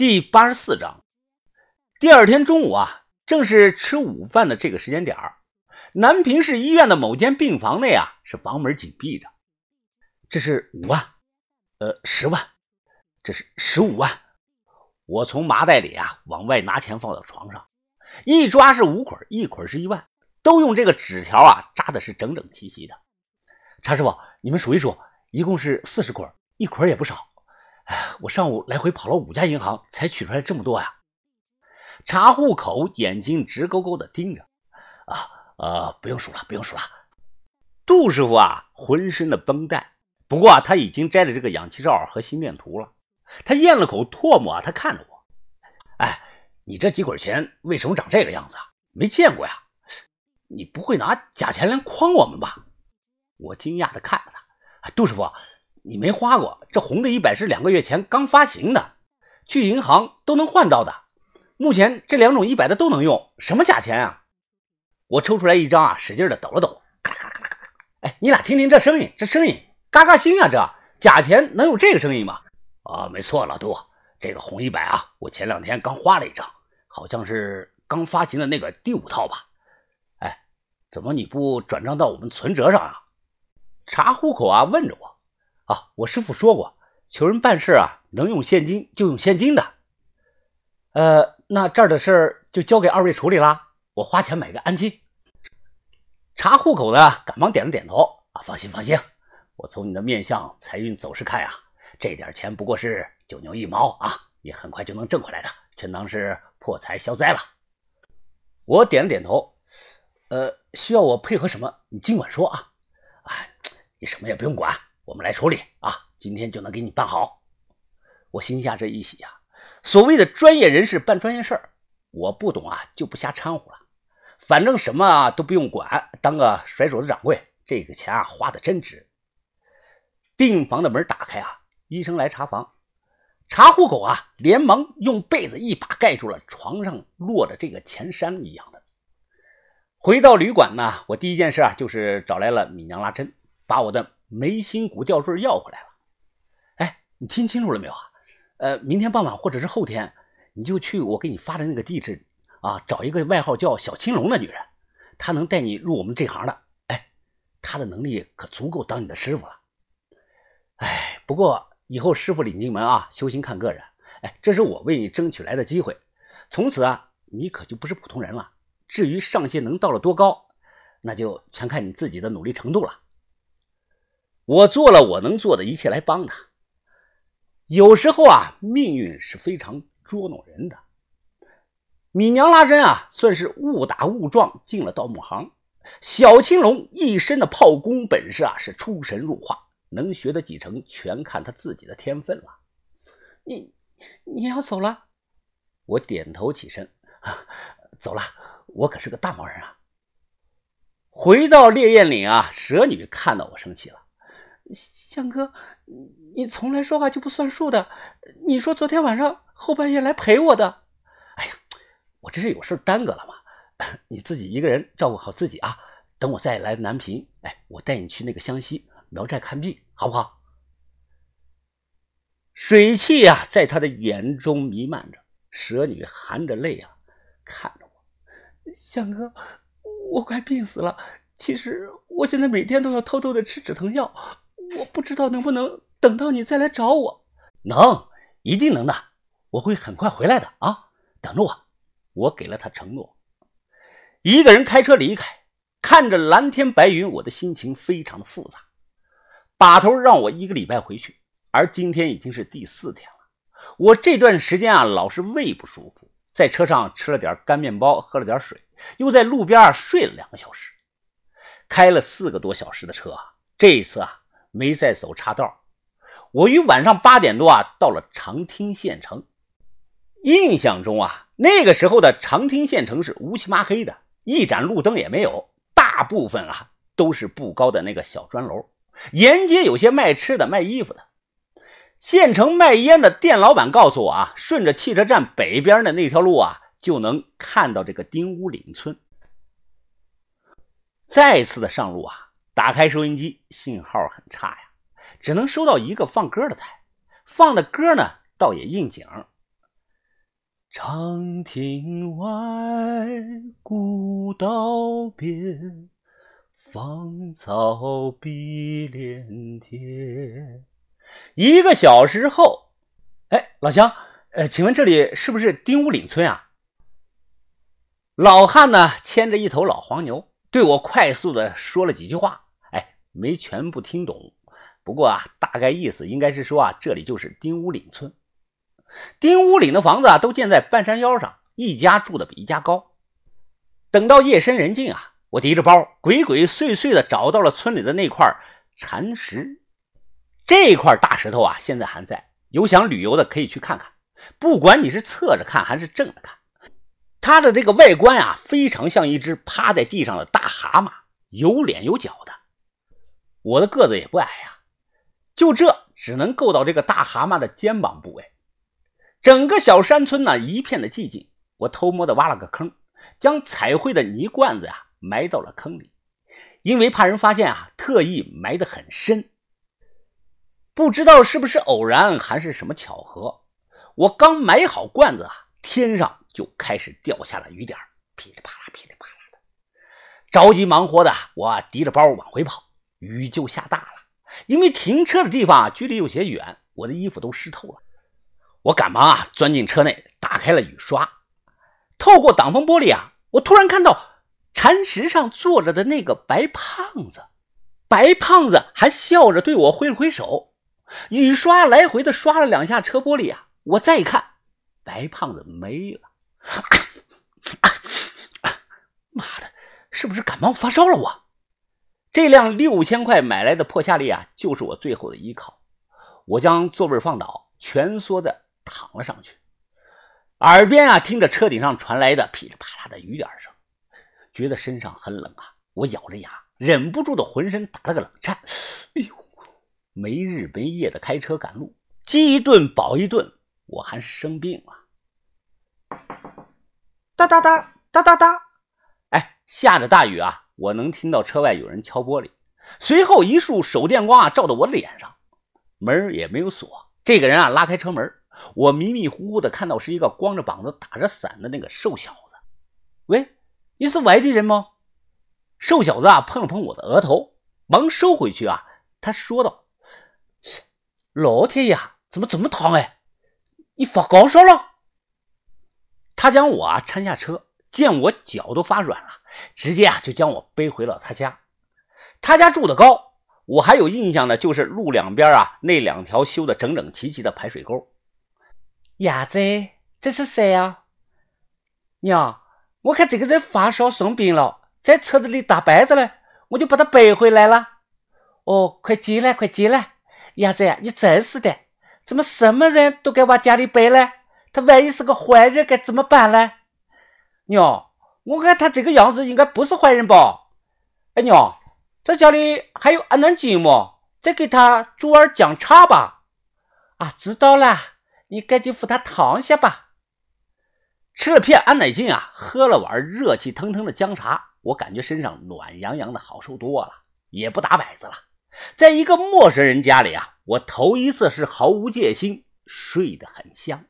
第八十四章，第二天中午啊，正是吃午饭的这个时间点儿，南平市医院的某间病房内啊，是房门紧闭着。这是五万，呃，十万，这是十五万。我从麻袋里啊往外拿钱放到床上，一抓是五捆，一捆是一万，都用这个纸条啊扎的是整整齐齐的。查师傅，你们数一数，一共是四十捆，一捆也不少。我上午来回跑了五家银行，才取出来这么多呀！查户口眼睛直勾勾的盯着。啊，呃，不用数了，不用数了。杜师傅啊，浑身的绷带，不过啊，他已经摘了这个氧气罩和心电图了。他咽了口唾沫啊，他看着我。哎，你这几捆钱为什么长这个样子啊？没见过呀！你不会拿假钱来诓我们吧？我惊讶的看着他。杜师傅。你没花过这红的一百是两个月前刚发行的，去银行都能换到的。目前这两种一百的都能用，什么假钱啊？我抽出来一张啊，使劲的抖了抖，咔咔咔咔咔。哎，你俩听听这声音，这声音嘎嘎新啊！这假钱能有这个声音吗？啊，没错，老杜，这个红一百啊，我前两天刚花了一张，好像是刚发行的那个第五套吧？哎，怎么你不转账到我们存折上啊？查户口啊，问着我。啊，我师傅说过，求人办事啊，能用现金就用现金的。呃，那这儿的事儿就交给二位处理啦，我花钱买个安心。查户口的赶忙点了点头。啊，放心放心，我从你的面相、财运走势看啊，这点钱不过是九牛一毛啊，你很快就能挣回来的，全当是破财消灾了。我点了点头。呃，需要我配合什么，你尽管说啊。啊，你什么也不用管。我们来处理啊！今天就能给你办好。我心下这一喜啊，所谓的专业人士办专业事儿，我不懂啊，就不瞎掺和了。反正什么都不用管，当个甩手的掌柜，这个钱啊花的真值。病房的门打开啊，医生来查房，查户口啊，连忙用被子一把盖住了床上落的这个钱山一样的。回到旅馆呢，我第一件事啊，就是找来了米娘拉针，把我的。眉心骨吊坠要回来了，哎，你听清楚了没有啊？呃，明天傍晚或者是后天，你就去我给你发的那个地址啊，找一个外号叫小青龙的女人，她能带你入我们这行的。哎，她的能力可足够当你的师傅了。哎，不过以后师傅领进门啊，修行看个人。哎，这是我为你争取来的机会，从此啊，你可就不是普通人了。至于上限能到了多高，那就全看你自己的努力程度了。我做了我能做的一切来帮他。有时候啊，命运是非常捉弄人的。米娘拉针啊，算是误打误撞进了盗墓行。小青龙一身的炮功本事啊，是出神入化，能学的几成，全看他自己的天分了。你你要走了？我点头起身，啊 走了。我可是个大忙人啊。回到烈焰岭啊，蛇女看到我生气了。向哥，你从来说话就不算数的。你说昨天晚上后半夜来陪我的，哎呀，我这是有事耽搁了嘛？你自己一个人照顾好自己啊。等我再来南平，哎，我带你去那个湘西苗寨看病，好不好？水汽呀，在他的眼中弥漫着。蛇女含着泪啊，看着我。向哥，我快病死了。其实我现在每天都要偷偷的吃止疼药。我不知道能不能等到你再来找我，能，一定能的，我会很快回来的啊！等着我，我给了他承诺。一个人开车离开，看着蓝天白云，我的心情非常的复杂。把头让我一个礼拜回去，而今天已经是第四天了。我这段时间啊，老是胃不舒服，在车上吃了点干面包，喝了点水，又在路边睡了两个小时，开了四个多小时的车啊！这一次啊。没再走岔道，我于晚上八点多啊到了长汀县城。印象中啊，那个时候的长汀县城是乌漆麻黑的，一盏路灯也没有，大部分啊都是不高的那个小砖楼。沿街有些卖吃的、卖衣服的。县城卖烟的店老板告诉我啊，顺着汽车站北边的那条路啊，就能看到这个丁屋岭村。再次的上路啊。打开收音机，信号很差呀，只能收到一个放歌的台，放的歌呢倒也应景。长亭外，古道边，芳草碧连天。一个小时后，哎，老乡，呃，请问这里是不是丁屋岭村啊？老汉呢，牵着一头老黄牛，对我快速的说了几句话，没全部听懂，不过啊，大概意思应该是说啊，这里就是丁屋岭村。丁屋岭的房子啊，都建在半山腰上，一家住的比一家高。等到夜深人静啊，我提着包，鬼鬼祟祟的找到了村里的那块禅石。这块大石头啊，现在还在，有想旅游的可以去看看。不管你是侧着看还是正着看，它的这个外观啊，非常像一只趴在地上的大蛤蟆，有脸有脚的。我的个子也不矮呀，就这只能够到这个大蛤蟆的肩膀部位。整个小山村呢，一片的寂静。我偷摸的挖了个坑，将彩绘的泥罐子呀埋到了坑里，因为怕人发现啊，特意埋得很深。不知道是不是偶然还是什么巧合，我刚埋好罐子啊，天上就开始掉下了雨点，噼里啪啦，噼里啪啦的。着急忙活的我提着包往回跑，雨就下大了。因为停车的地方距离有些远，我的衣服都湿透了。我赶忙啊，钻进车内，打开了雨刷，透过挡风玻璃啊，我突然看到禅石上坐着的那个白胖子，白胖子还笑着对我挥了挥手。雨刷来回的刷了两下车玻璃啊，我再一看，白胖子没了。妈的，是不是感冒发烧了？我这辆六千块买来的破夏利啊，就是我最后的依靠。我将座位放倒，蜷缩在。躺了上去，耳边啊听着车顶上传来的噼里啪啦的雨点声，觉得身上很冷啊。我咬着牙，忍不住的浑身打了个冷颤。哎呦，没日没夜的开车赶路，饥一顿饱一顿，我还是生病了。哒哒哒哒哒哒，哎，下着大雨啊，我能听到车外有人敲玻璃，随后一束手电光啊照到我脸上，门也没有锁。这个人啊拉开车门。我迷迷糊糊的看到是一个光着膀子打着伞的那个瘦小子。喂，你是外地人吗？瘦小子啊，碰了碰我的额头，忙收回去啊。他说道：“老天爷，怎么这么烫哎？你发高烧了？”他将我啊搀下车，见我脚都发软了，直接啊就将我背回了他家。他家住的高，我还有印象的就是路两边啊那两条修的整整齐齐的排水沟。伢子，这是谁啊？娘，我看这个人发烧生病了，在车子里打摆着呢，我就把他背回来了。哦，快进来，快进来！伢子呀，你真是的，怎么什么人都该往家里背嘞？他万一是个坏人，该怎么办呢？娘，我看他这个样子应该不是坏人吧？哎，娘，这家里还有安南金吗？再给他煮碗姜茶吧。啊，知道了。你赶紧扶他躺下吧。吃了片安乃近啊，喝了碗热气腾腾的姜茶，我感觉身上暖洋洋的，好受多了，也不打摆子了。在一个陌生人家里啊，我头一次是毫无戒心，睡得很香。